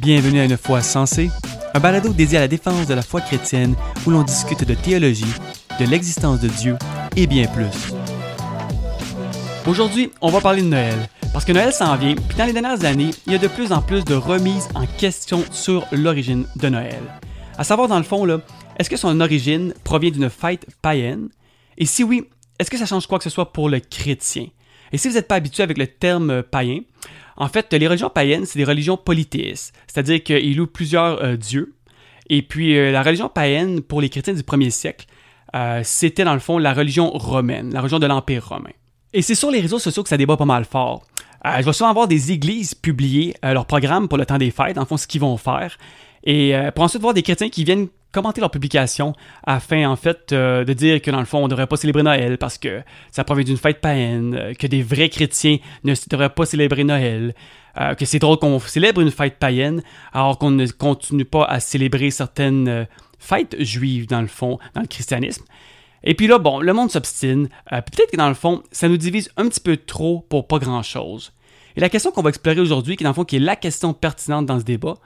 Bienvenue à Une foi sensée, un balado dédié à la défense de la foi chrétienne où l'on discute de théologie, de l'existence de Dieu et bien plus. Aujourd'hui, on va parler de Noël, parce que Noël s'en vient, puis dans les dernières années, il y a de plus en plus de remises en question sur l'origine de Noël. À savoir, dans le fond, là, est-ce que son origine provient d'une fête païenne? Et si oui, est-ce que ça change quoi que ce soit pour le chrétien? Et si vous n'êtes pas habitué avec le terme païen, en fait, les religions païennes, c'est des religions polythéistes, c'est-à-dire qu'ils louent plusieurs euh, dieux. Et puis, euh, la religion païenne, pour les chrétiens du premier siècle, euh, c'était dans le fond la religion romaine, la religion de l'Empire romain. Et c'est sur les réseaux sociaux que ça débat pas mal fort. je vais souvent voir des églises publier leur programme pour le temps des fêtes, en fond, ce qu'ils vont faire. Et pour ensuite voir des chrétiens qui viennent commenter leur publication afin en fait euh, de dire que dans le fond on ne devrait pas célébrer Noël parce que ça provient d'une fête païenne, euh, que des vrais chrétiens ne devraient pas célébrer Noël, euh, que c'est drôle qu'on célèbre une fête païenne alors qu'on ne continue pas à célébrer certaines fêtes juives dans le fond dans le christianisme. Et puis là bon, le monde s'obstine, peut-être que dans le fond ça nous divise un petit peu trop pour pas grand-chose. Et la question qu'on va explorer aujourd'hui, qui dans le fond qui est la question pertinente dans ce débat,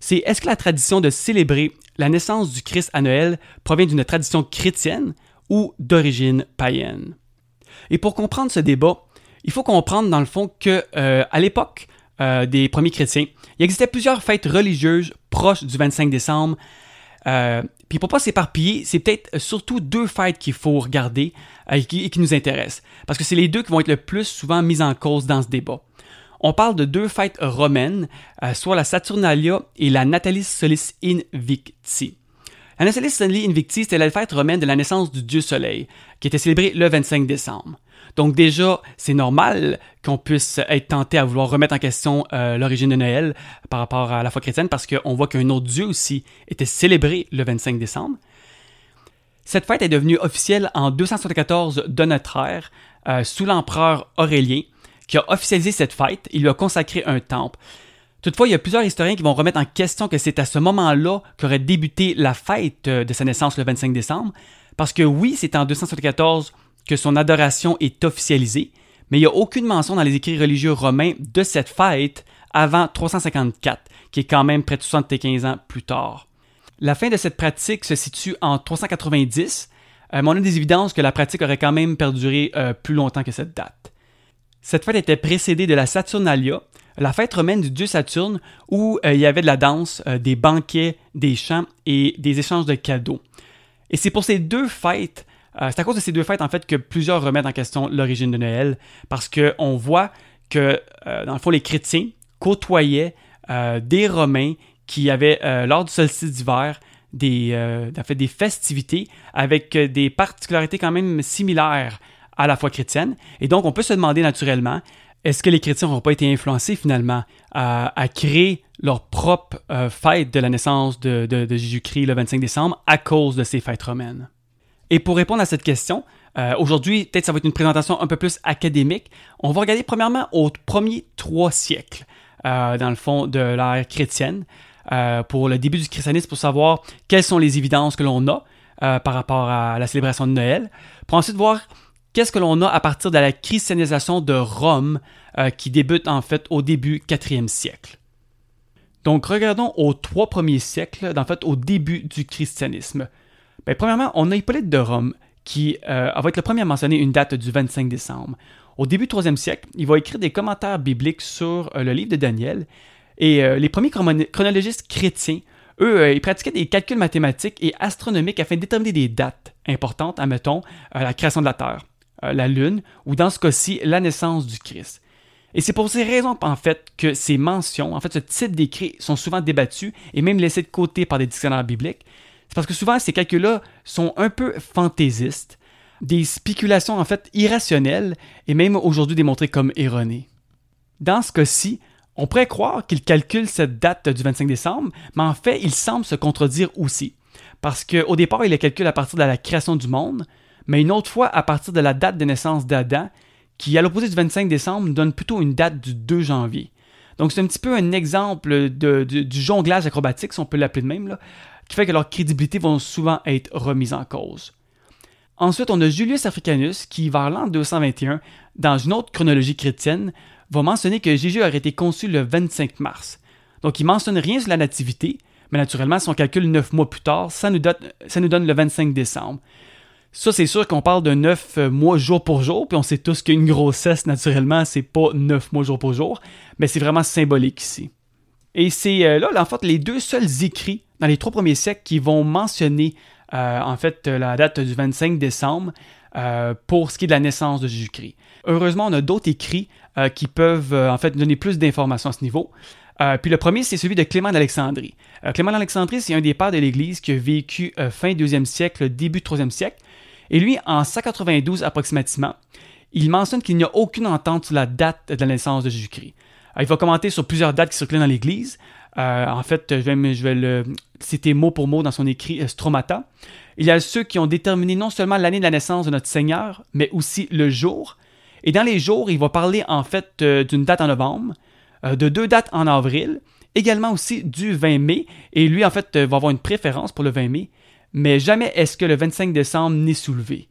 c'est est-ce que la tradition de célébrer la naissance du Christ à Noël provient d'une tradition chrétienne ou d'origine païenne? Et pour comprendre ce débat, il faut comprendre dans le fond que euh, à l'époque euh, des premiers chrétiens, il existait plusieurs fêtes religieuses proches du 25 décembre. Euh, puis pour pas s'éparpiller, c'est peut-être surtout deux fêtes qu'il faut regarder et qui, et qui nous intéressent, parce que c'est les deux qui vont être le plus souvent mises en cause dans ce débat on parle de deux fêtes romaines, euh, soit la Saturnalia et la Natalis Solis Invicti. La Natalis Solis Invicti, c'était la fête romaine de la naissance du dieu Soleil, qui était célébrée le 25 décembre. Donc déjà, c'est normal qu'on puisse être tenté à vouloir remettre en question euh, l'origine de Noël par rapport à la foi chrétienne, parce qu'on voit qu'un autre dieu aussi était célébré le 25 décembre. Cette fête est devenue officielle en 274 de notre ère, euh, sous l'empereur Aurélien, qui a officialisé cette fête. Il lui a consacré un temple. Toutefois, il y a plusieurs historiens qui vont remettre en question que c'est à ce moment-là qu'aurait débuté la fête de sa naissance le 25 décembre, parce que oui, c'est en 274 que son adoration est officialisée, mais il n'y a aucune mention dans les écrits religieux romains de cette fête avant 354, qui est quand même près de 75 ans plus tard. La fin de cette pratique se situe en 390, euh, mais on a des évidences que la pratique aurait quand même perduré euh, plus longtemps que cette date. Cette fête était précédée de la Saturnalia, la fête romaine du dieu Saturne, où euh, il y avait de la danse, euh, des banquets, des chants et des échanges de cadeaux. Et c'est pour ces deux fêtes, euh, c'est à cause de ces deux fêtes en fait que plusieurs remettent en question l'origine de Noël, parce qu'on voit que dans le fond les chrétiens côtoyaient des Romains qui avaient lors du solstice d'hiver des, fait, des festivités avec des particularités quand même similaires à la foi chrétienne. Et donc, on peut se demander naturellement, est-ce que les chrétiens n'ont pas été influencés finalement à, créer leur propre euh, fête de la naissance de, Jésus-Christ le 25 décembre à cause de ces fêtes romaines? Et pour répondre à cette question, euh, aujourd'hui, peut-être ça va être une présentation un peu plus académique. On va regarder premièrement aux premiers trois siècles, euh, dans le fond, de l'ère chrétienne, pour le début du christianisme, pour savoir quelles sont les évidences que l'on a par rapport à la célébration de Noël, pour ensuite voir qu'est-ce que l'on a à partir de la christianisation de Rome euh, qui débute en fait au début 4e siècle? Donc regardons aux trois premiers siècles, en fait au début du christianisme. Ben, premièrement, on a Hippolyte de Rome qui euh, va être le premier à mentionner une date du 25 décembre. Au début du 3e siècle, il va écrire des commentaires bibliques sur euh, le livre de Daniel. Et les premiers chronologistes chrétiens, eux, ils pratiquaient des calculs mathématiques et astronomiques afin de déterminer des dates importantes, admettons, la création de la Terre. Euh, la Lune, ou dans ce cas-ci, la naissance du Christ. Et c'est pour ces raisons, en fait, que ces mentions, en fait, ce type d'écrit sont souvent débattus et même laissés de côté par des dictionnaires bibliques. C'est parce que souvent, ces calculs-là sont un peu fantaisistes, des spéculations, en fait, irrationnelles et même aujourd'hui démontrées comme erronées. Dans ce cas-ci, on pourrait croire qu'il calcule cette date du 25 décembre, mais en fait, il semble se contredire aussi. Parce qu'au départ, il les calcule à partir de la création du monde, mais une autre fois à partir de la date de naissance d'Adam, qui, à l'opposé du 25 décembre, donne plutôt une date du 2 janvier. Donc c'est un petit peu un exemple de, du jonglage acrobatique, si on peut l'appeler de même, qui fait que leur crédibilité va souvent être remise en cause. Ensuite, on a Julius Africanus qui, vers l'an 221, dans une autre chronologie chrétienne, va mentionner que Jésus aurait été conçu le 25 mars. Donc, il ne mentionne rien sur la nativité, mais naturellement, si on calcule neuf mois plus tard, ça nous donne le 25 décembre. Ça, c'est sûr qu'on parle de neuf mois jour pour jour, puis on sait tous qu'une grossesse, naturellement, c'est pas neuf mois jour pour jour, mais c'est vraiment symbolique ici. Et c'est euh, là, en fait, les deux seuls écrits dans les trois premiers siècles qui vont mentionner, euh, en fait, la date du 25 décembre euh, pour ce qui est de la naissance de Jésus-Christ. Heureusement, on a d'autres écrits qui peuvent, en fait, donner plus d'informations à ce niveau. puis le premier, c'est celui de Clément d'Alexandrie. Clément d'Alexandrie, c'est un des pères de l'Église qui a vécu fin 2e siècle, début 3e siècle. Et lui, en 192 approximativement, il mentionne qu'il n'y a aucune entente sur la date de la naissance de Jésus-Christ. Euh, il va commenter sur plusieurs dates qui circulent dans l'Église. Euh, en fait, je vais, le citer mot pour mot dans son écrit euh, Stromata. Il y a ceux qui ont déterminé non seulement l'année de la naissance de notre Seigneur, mais aussi le jour. Et dans les jours, il va parler en fait d'une date en novembre, de deux dates en avril, également aussi du 20 mai. Et lui, en fait, va avoir une préférence pour le 20 mai, mais jamais est-ce que le 25 décembre n'est soulevé.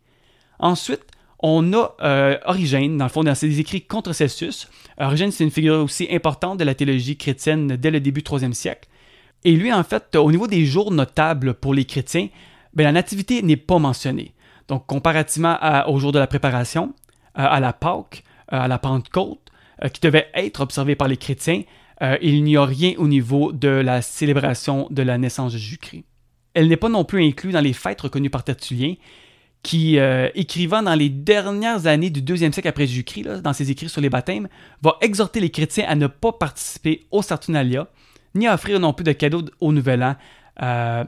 Ensuite, on a euh, Origène, dans le fond, dans ses écrits contre Celsius. Origène, c'est une figure aussi importante de la théologie chrétienne dès le début du 3 siècle. Et lui, en fait, au niveau des jours notables pour les chrétiens, ben, la nativité n'est pas mentionnée. Donc, comparativement au jour de la préparation, euh, à la Pâque, euh, à la Pentecôte, qui devait être observée par les chrétiens, il n'y a rien au niveau de la célébration de la naissance de Jésus-Christ. Elle n'est pas non plus inclue dans les fêtes reconnues par Tertullien, qui, euh, écrivant dans les dernières années du deuxième siècle après Jésus-Christ, dans ses écrits sur les baptêmes, va exhorter les chrétiens à ne pas participer au Saturnalia, ni à offrir non plus de cadeaux au Nouvel An euh,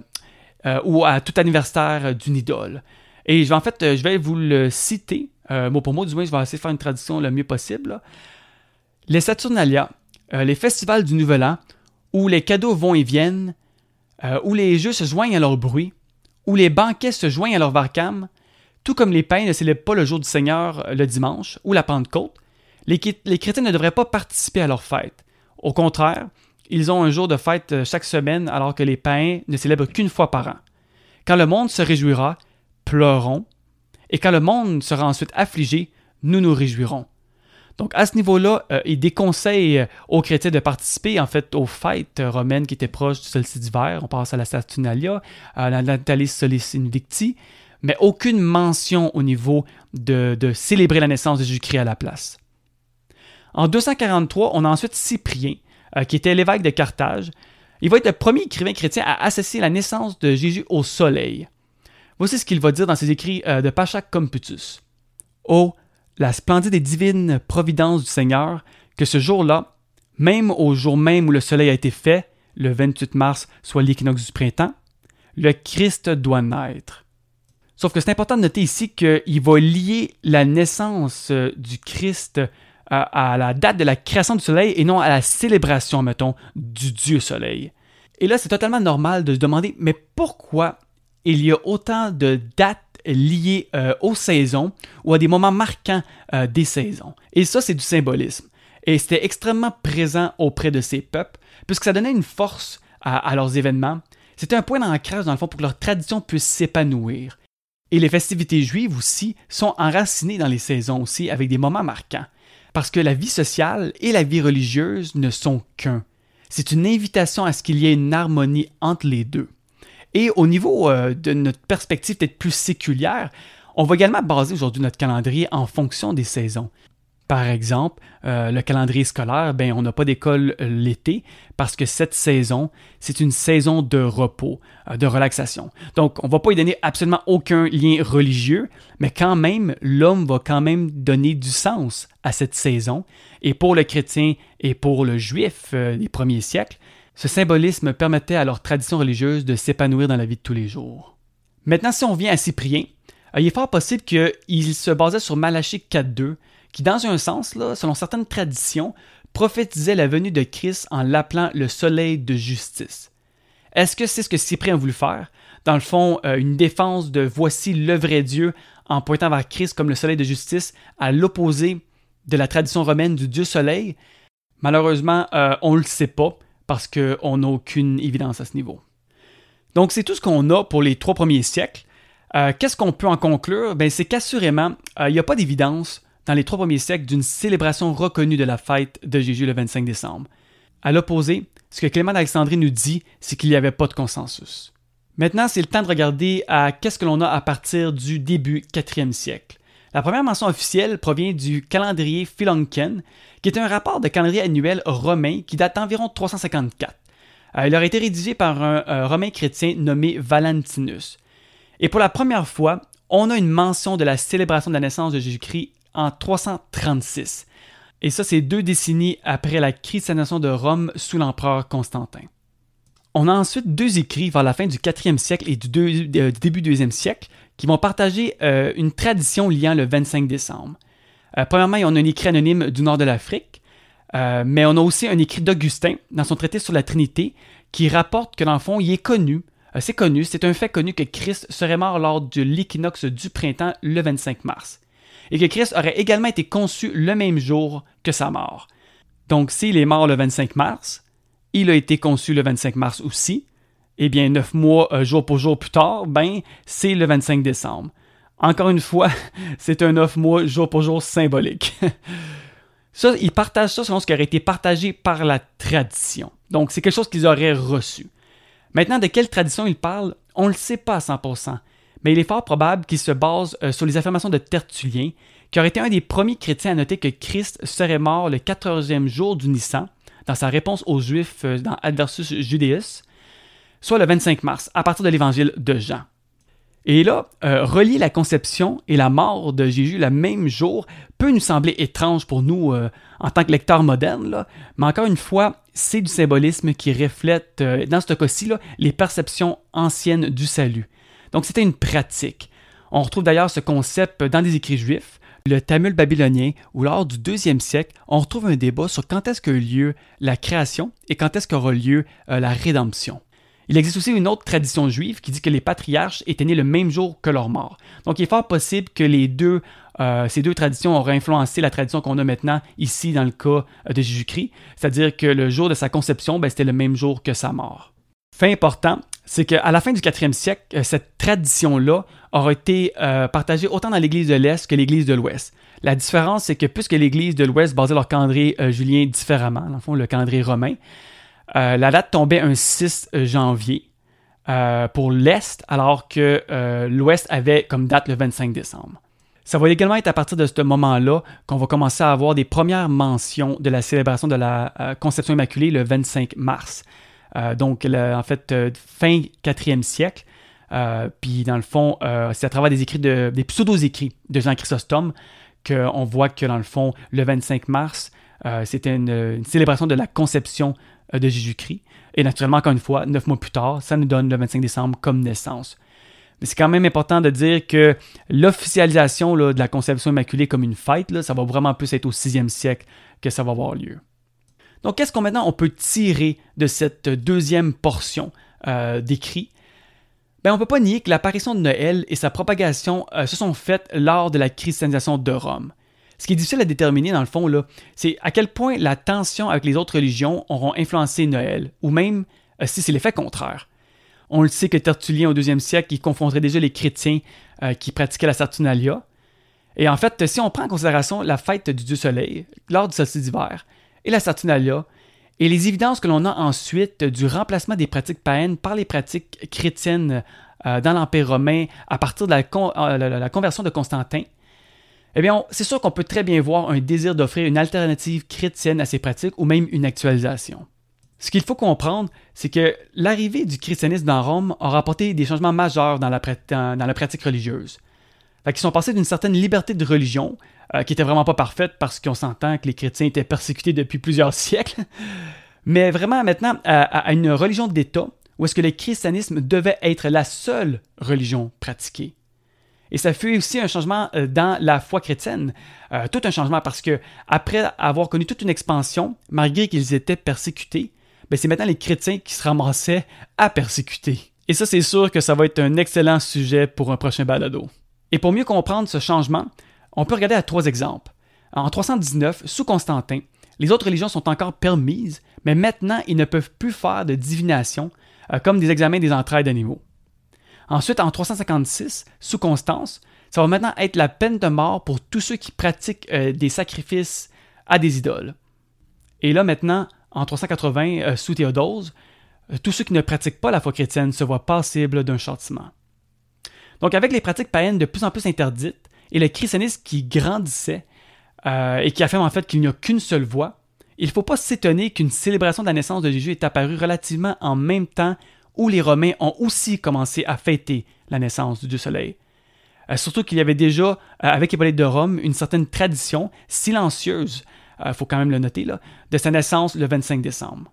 euh, ou à tout anniversaire d'une idole. Et je vais, en fait, je vous le citer, mot pour mot, du moins, je vais essayer de faire une traduction le mieux possible. Les Saturnalia, les festivals du Nouvel An, où les cadeaux vont et viennent, où les jeux se joignent à leur bruit, où les banquets se joignent à leur varcam, tout comme les pains ne célèbrent pas le jour du Seigneur euh, le dimanche ou la Pentecôte, les, chrétiens ne devraient pas participer à leur fête. Au contraire, ils ont un jour de fête euh, chaque semaine alors que les païens ne célèbrent qu'une fois par an. Quand le monde se réjouira, pleurons, et quand le monde sera ensuite affligé, nous nous réjouirons. Donc à ce niveau-là, euh, il déconseille aux chrétiens de participer en fait aux fêtes romaines qui étaient proches du solstice d'hiver. On passe à la Saturnalia, à la Natalis Solis Invicti, mais aucune mention au niveau de, célébrer la naissance de Jésus-Christ à la place. En 243, on a ensuite Cyprien, euh, qui était l'évêque de Carthage. Il va être le premier écrivain chrétien à associer la naissance de Jésus au soleil. Voici ce qu'il va dire dans ses écrits euh, de Pachak Computus. Oh, la splendide et divine providence du Seigneur, que ce jour-là, même au jour même où le soleil a été fait, le 28 mars, soit l'équinoxe du printemps, le Christ doit naître. Sauf que c'est important de noter ici qu'il va lier la naissance euh, du Christ euh, à, la date de la création du soleil et non à la célébration, mettons, du Dieu soleil. Et là, c'est totalement normal de se demander, mais pourquoi il y a autant de dates liées euh, aux saisons ou à des moments marquants des saisons? Et ça, c'est du symbolisme. Et c'était extrêmement présent auprès de ces peuples, puisque ça donnait une force à, à leurs événements. C'était un point d'ancrage, dans le fond, pour que leur tradition puisse s'épanouir. Et les festivités juives aussi sont enracinées dans les saisons aussi avec des moments marquants. Parce que la vie sociale et la vie religieuse ne sont qu'un. C'est une invitation à ce qu'il y ait une harmonie entre les deux. Et au niveau euh, de notre perspective peut-être plus séculière, on va également baser aujourd'hui notre calendrier en fonction des saisons. Par exemple, euh, le calendrier scolaire, ben, on n'a pas d'école euh, l'été parce que cette saison, c'est une saison de repos, de relaxation. Donc, on ne va pas y donner absolument aucun lien religieux, mais quand même, l'homme va quand même donner du sens à cette saison. Et pour le chrétien et pour le juif des premiers siècles, ce symbolisme permettait à leur tradition religieuse de s'épanouir dans la vie de tous les jours. Maintenant, si on vient à Cyprien, il est fort possible qu'il se basait sur Malachie 4.2, qui, dans un sens, selon certaines traditions, prophétisait la venue de Christ en l'appelant le soleil de justice. Est-ce que c'est ce que Cyprien a voulu faire? Dans le fond, euh, une défense de voici le vrai Dieu en pointant vers Christ comme le soleil de justice à l'opposé de la tradition romaine du Dieu soleil? Malheureusement, euh, on ne le sait pas parce qu'on n'a aucune évidence à ce niveau. Donc, c'est tout ce qu'on a pour les trois premiers siècles. Euh, qu'est-ce qu'on peut en conclure? Ben, c'est qu'assurément, il n'y a pas d'évidence dans les trois premiers siècles d'une célébration reconnue de la fête de Jésus le 25 décembre. À l'opposé, ce que Clément d'Alexandrie nous dit, c'est qu'il n'y avait pas de consensus. Maintenant, c'est le temps de regarder à qu'est-ce que l'on a à partir du début 4e siècle. La première mention officielle provient du calendrier Philonken, qui est un rapport de calendrier annuel romain qui date d'environ 354. Euh, il aurait été rédigé par un romain chrétien nommé Valentinus. Et pour la première fois, on a une mention de la célébration de la naissance de Jésus-Christ en 336. Et ça, c'est deux décennies après la christianisation de Rome sous l'empereur Constantin. On a ensuite deux écrits vers la fin du 4e siècle et du, euh, début du 2e siècle qui vont partager euh, une tradition liant le 25 décembre. Euh, premièrement, on a un écrit anonyme du nord de l'Afrique, mais on a aussi un écrit d'Augustin dans son traité sur la Trinité qui rapporte que dans le fond, il est connu, c'est connu, c'est un fait connu que Christ serait mort lors de l'équinoxe du printemps le 25 mars et que Christ aurait également été conçu le même jour que sa mort. Donc s'il est mort le 25 mars, il a été conçu le 25 mars aussi, eh bien neuf mois euh, jour pour jour plus tard, ben c'est le 25 décembre. Encore une fois, c'est un neuf mois jour pour jour symbolique. ça, ils partagent ça selon ce qui aurait été partagé par la tradition. Donc c'est quelque chose qu'ils auraient reçu. Maintenant, de quelle tradition ils parlent, on ne le sait pas à 100% mais il est fort probable qu'il se base euh, sur les affirmations de Tertullien, qui aurait été un des premiers chrétiens à noter que Christ serait mort le 14e jour du Nissan, dans sa réponse aux Juifs euh, dans Adversus Judaeus, soit le 25 mars, à partir de l'évangile de Jean. Et là, euh, relier la conception et la mort de Jésus le même jour peut nous sembler étrange pour nous en tant que lecteurs modernes, mais encore une fois, c'est du symbolisme qui reflète, dans ce cas-ci, les perceptions anciennes du salut. Donc c'était une pratique. On retrouve d'ailleurs ce concept dans des écrits juifs, le Tamul babylonien, où lors du deuxième siècle, on retrouve un débat sur quand est-ce qu'a eu lieu la création et quand est-ce qu'aura lieu euh, la rédemption. Il existe aussi une autre tradition juive qui dit que les patriarches étaient nés le même jour que leur mort. Donc il est fort possible que euh, ces deux traditions auraient influencé la tradition qu'on a maintenant ici dans le cas euh, de Jésus-Christ, c'est-à-dire que le jour de sa conception, ben, c'était le même jour que sa mort. Fait important, c'est qu'à la fin du 4e siècle, euh, cette tradition-là aura été partagée autant dans l'Église de l'Est que l'Église de l'Ouest. La différence, c'est que puisque l'Église de l'Ouest basait leur calendrier julien différemment, dans le fond, le calendrier romain, la date tombait un 6 janvier pour l'Est, alors que l'Ouest avait comme date le 25 décembre. Ça va également être à partir de ce moment-là qu'on va commencer à avoir des premières mentions de la célébration de la Conception Immaculée le 25 mars. Euh, donc, en fait, euh, fin 4e siècle. Euh, puis, dans le fond, c'est à travers des écrits de, des pseudo-écrits de Jean Chrysostome qu'on voit que, dans le fond, le 25 mars, c'était une, célébration de la conception de Jésus-Christ. Et naturellement, encore une fois, neuf mois plus tard, ça nous donne le 25 décembre comme naissance. Mais c'est quand même important de dire que l'officialisation de la conception immaculée comme une fête, ça va vraiment plus être au 6e siècle que ça va avoir lieu. Donc, qu'est-ce qu'on maintenant peut tirer de cette deuxième portion euh, d'écrit ben, on ne peut pas nier que l'apparition de Noël et sa propagation euh, se sont faites lors de la christianisation de Rome. Ce qui est difficile à déterminer dans le fond, c'est à quel point la tension avec les autres religions auront influencé Noël, ou même euh, si c'est l'effet contraire. On le sait que Tertullien au deuxième siècle, il confondrait déjà les chrétiens qui pratiquaient la Saturnalia. Et en fait, si on prend en considération la fête du Dieu Soleil lors du solstice d'hiver, et la Saturnalia, et les évidences que l'on a ensuite du remplacement des pratiques païennes par les pratiques chrétiennes euh, dans l'Empire romain à partir de la, euh, conversion de Constantin, eh bien, c'est sûr qu'on peut très bien voir un désir d'offrir une alternative chrétienne à ces pratiques ou même une actualisation. Ce qu'il faut comprendre, c'est que l'arrivée du christianisme dans Rome aura apporté des changements majeurs dans la, pratique religieuse. Ils sont passés d'une certaine liberté de religion euh, qui était vraiment pas parfaite parce qu'on s'entend que les chrétiens étaient persécutés depuis plusieurs siècles, mais vraiment maintenant à, une religion d'État où est-ce que le christianisme devait être la seule religion pratiquée. Et ça fut aussi un changement euh, dans la foi chrétienne, euh, tout un changement parce que après avoir connu toute une expansion, malgré qu'ils étaient persécutés, ben c'est maintenant les chrétiens qui se ramassaient à persécuter. Et ça, c'est sûr que ça va être un excellent sujet pour un prochain balado. Et pour mieux comprendre ce changement, on peut regarder à trois exemples. En 319, sous Constantin, les autres religions sont encore permises, mais maintenant ils ne peuvent plus faire de divination, euh, comme des examens des entrailles d'animaux. Ensuite, en 356, sous Constance, ça va maintenant être la peine de mort pour tous ceux qui pratiquent euh, des sacrifices à des idoles. Et là maintenant, en 380 sous Théodose, tous ceux qui ne pratiquent pas la foi chrétienne se voient passibles d'un châtiment. Donc avec les pratiques païennes de plus en plus interdites et le christianisme qui grandissait et qui affirme en fait qu'il n'y a qu'une seule voie, il ne faut pas s'étonner qu'une célébration de la naissance de Jésus est apparue relativement en même temps où les Romains ont aussi commencé à fêter la naissance du Dieu Soleil. Euh, surtout qu'il y avait déjà, euh, avec Hippolyte de Rome, une certaine tradition silencieuse, il euh, faut quand même le noter, là, de sa naissance le 25 décembre.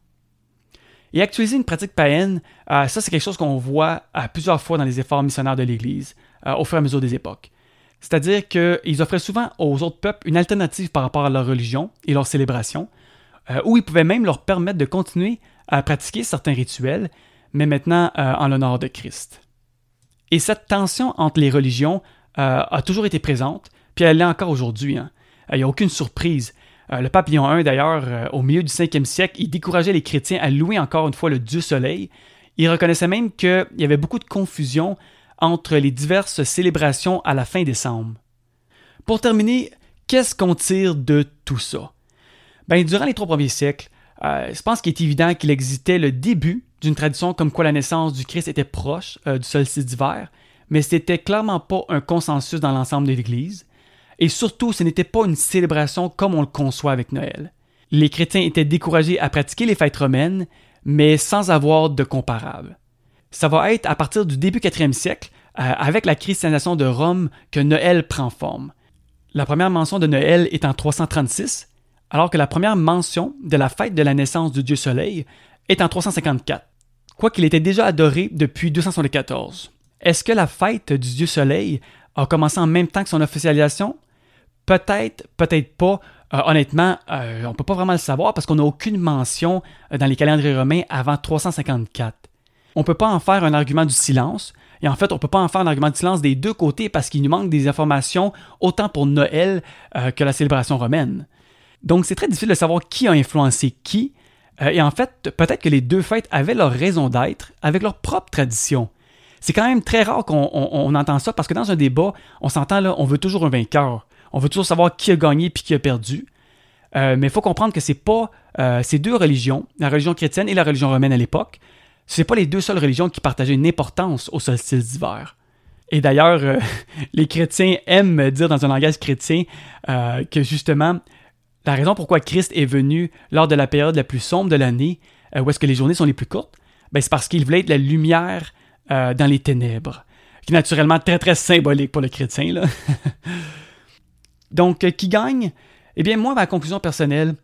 Et actualiser une pratique païenne, ça c'est quelque chose qu'on voit plusieurs fois dans les efforts missionnaires de l'Église, au fur et à mesure des époques. C'est-à-dire qu'ils offraient souvent aux autres peuples une alternative par rapport à leur religion et leur célébration, où ils pouvaient même leur permettre de continuer à pratiquer certains rituels, mais maintenant en l'honneur de Christ. Et cette tension entre les religions euh, a toujours été présente, puis elle l'est encore aujourd'hui. Hein. Il n'y a aucune surprise. Euh, le pape I, d'ailleurs, euh, au milieu du 5e siècle, il décourageait les chrétiens à louer encore une fois le Dieu Soleil. Il reconnaissait même qu'il y avait beaucoup de confusion entre les diverses célébrations à la fin décembre. Pour terminer, qu'est-ce qu'on tire de tout ça? Ben, durant les trois premiers siècles, je pense qu'il est évident qu'il existait le début d'une tradition comme quoi la naissance du Christ était proche euh, du solstice d'hiver, mais ce n'était clairement pas un consensus dans l'ensemble de l'Église, et surtout ce n'était pas une célébration comme on le conçoit avec Noël. Les chrétiens étaient découragés à pratiquer les fêtes romaines, mais sans avoir de comparable. Ça va être à partir du début 4e siècle, euh, avec la christianisation de Rome, que Noël prend forme. La première mention de Noël est en 336, alors que la première mention de la fête de la naissance du Dieu Soleil est en 354 quoiqu'il était déjà adoré depuis 274. Est-ce que la fête du Dieu Soleil a commencé en même temps que son officialisation? Peut-être, peut-être pas. Euh, honnêtement, euh, on ne peut pas vraiment le savoir parce qu'on n'a aucune mention euh, dans les calendriers romains avant 354. On ne peut pas en faire un argument du silence, et en fait, on ne peut pas en faire un argument du silence des deux côtés parce qu'il nous manque des informations autant pour Noël que la célébration romaine. Donc c'est très difficile de savoir qui a influencé qui, euh, et en fait, peut-être que les deux fêtes avaient leur raison d'être avec leur propre tradition. C'est quand même très rare qu'on entend ça parce que dans un débat, on s'entend là, on veut toujours un vainqueur. On veut toujours savoir qui a gagné puis qui a perdu. Euh, mais il faut comprendre que c'est pas euh, ces deux religions, la religion chrétienne et la religion romaine à l'époque, c'est pas les deux seules religions qui partageaient une importance au solstice d'hiver. Et d'ailleurs, les chrétiens aiment dire dans un langage chrétien que justement la raison pourquoi Christ est venu lors de la période la plus sombre de l'année, euh, où est-ce que les journées sont les plus courtes, ben, c'est parce qu'il voulait être la lumière euh, dans les ténèbres, qui est naturellement très très symbolique pour le chrétien. Donc, euh, qui gagne? Eh bien, moi, ma conclusion personnelle,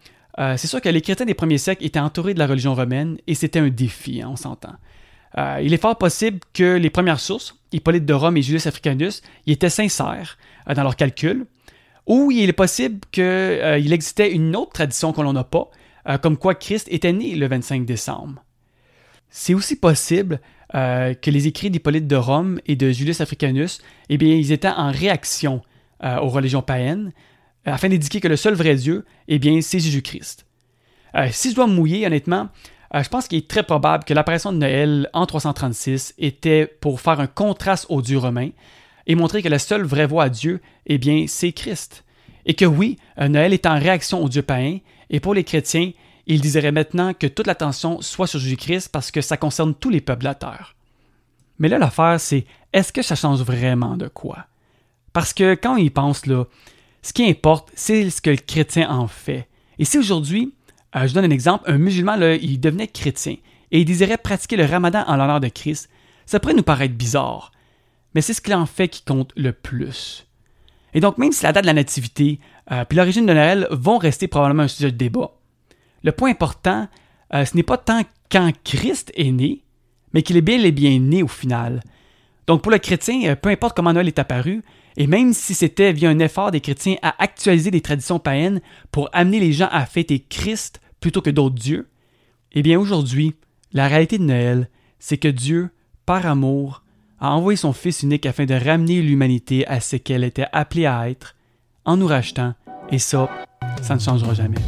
c'est sûr que les chrétiens des premiers siècles étaient entourés de la religion romaine et c'était un défi, hein, on s'entend. il est fort possible que les premières sources, Hippolyte de Rome et Julius Africanus, y étaient sincères dans leurs calculs, ou il est possible qu'il euh, existait une autre tradition qu'on n'en a pas, euh, comme quoi Christ était né le 25 décembre. C'est aussi possible euh, que les écrits d'Hippolyte de Rome et de Julius Africanus, eh bien, ils étaient en réaction aux religions païennes, afin d'indiquer que le seul vrai Dieu, eh bien, c'est Jésus-Christ. si je dois me mouiller, honnêtement, je pense qu'il est très probable que l'apparition de Noël en 336 était pour faire un contraste au Dieu romain, et montrer que la seule vraie voie à Dieu, eh bien, c'est Christ. Et que oui, euh, Noël est en réaction au Dieu païen, et pour les chrétiens, il dirait maintenant que toute l'attention soit sur Jésus-Christ parce que ça concerne tous les peuples de la terre. Mais là, l'affaire, c'est est-ce que ça change vraiment de quoi? Parce que quand on y pense, là, ce qui importe, c'est ce que le chrétien en fait. Et si aujourd'hui, euh, je donne un exemple, un musulman, là, il devenait chrétien et il désirait pratiquer le ramadan en l'honneur de Christ, ça pourrait nous paraître bizarre mais c'est ce qu'il en fait qui compte le plus. Et donc, même si la date de la nativité euh, puis l'origine de Noël vont rester probablement un sujet de débat, le point important, euh, ce n'est pas tant quand Christ est né, mais qu'il est bien et bien né au final. Donc, pour le chrétien, euh, peu importe comment Noël est apparu, et même si c'était via un effort des chrétiens à actualiser des traditions païennes pour amener les gens à fêter Christ plutôt que d'autres dieux, eh bien aujourd'hui, la réalité de Noël, c'est que Dieu, par amour, a envoyé son Fils unique afin de ramener l'humanité à ce qu'elle était appelée à être en nous rachetant, et ça, ça ne changera jamais.